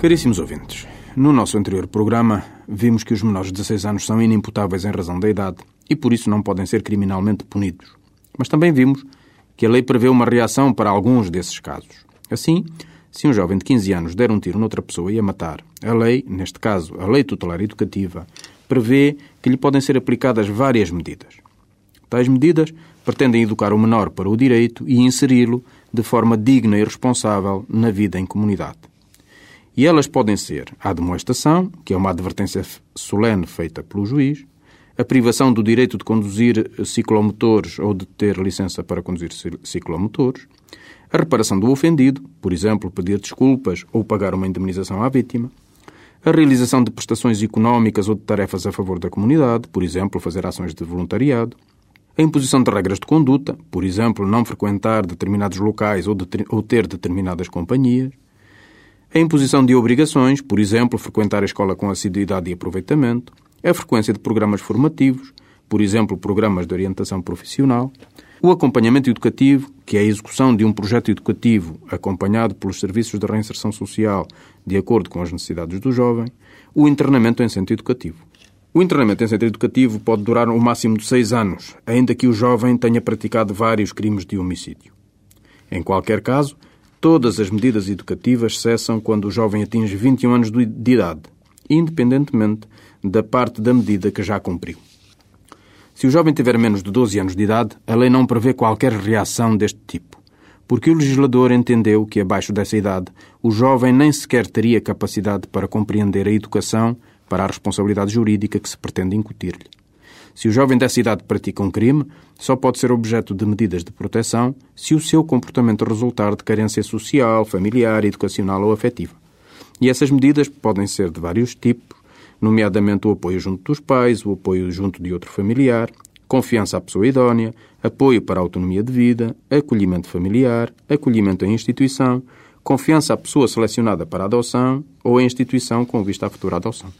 Caríssimos ouvintes, no nosso anterior programa vimos que os menores de 16 anos são inimputáveis em razão da idade e por isso não podem ser criminalmente punidos. Mas também vimos que a lei prevê uma reação para alguns desses casos. Assim, se um jovem de 15 anos der um tiro noutra pessoa e a matar, a lei, neste caso a Lei Tutelar Educativa, prevê que lhe podem ser aplicadas várias medidas. Tais medidas pretendem educar o menor para o direito e inseri-lo de forma digna e responsável na vida em comunidade. E elas podem ser a demoestação, que é uma advertência solene feita pelo juiz, a privação do direito de conduzir ciclomotores ou de ter licença para conduzir ciclomotores, a reparação do ofendido, por exemplo, pedir desculpas ou pagar uma indemnização à vítima, a realização de prestações económicas ou de tarefas a favor da comunidade, por exemplo, fazer ações de voluntariado, a imposição de regras de conduta, por exemplo, não frequentar determinados locais ou, de, ou ter determinadas companhias, a imposição de obrigações, por exemplo, frequentar a escola com assiduidade e aproveitamento, a frequência de programas formativos, por exemplo, programas de orientação profissional, o acompanhamento educativo, que é a execução de um projeto educativo acompanhado pelos serviços de reinserção social de acordo com as necessidades do jovem, o internamento em centro educativo. O internamento em centro educativo pode durar um máximo de seis anos, ainda que o jovem tenha praticado vários crimes de homicídio. Em qualquer caso, Todas as medidas educativas cessam quando o jovem atinge 21 anos de idade, independentemente da parte da medida que já cumpriu. Se o jovem tiver menos de 12 anos de idade, a lei não prevê qualquer reação deste tipo, porque o legislador entendeu que, abaixo dessa idade, o jovem nem sequer teria capacidade para compreender a educação para a responsabilidade jurídica que se pretende incutir-lhe. Se o jovem dessa idade pratica um crime, só pode ser objeto de medidas de proteção se o seu comportamento resultar de carência social, familiar, educacional ou afetiva. E essas medidas podem ser de vários tipos, nomeadamente o apoio junto dos pais, o apoio junto de outro familiar, confiança à pessoa idónea, apoio para a autonomia de vida, acolhimento familiar, acolhimento em instituição, confiança à pessoa selecionada para a adoção ou a instituição com vista à futura adoção.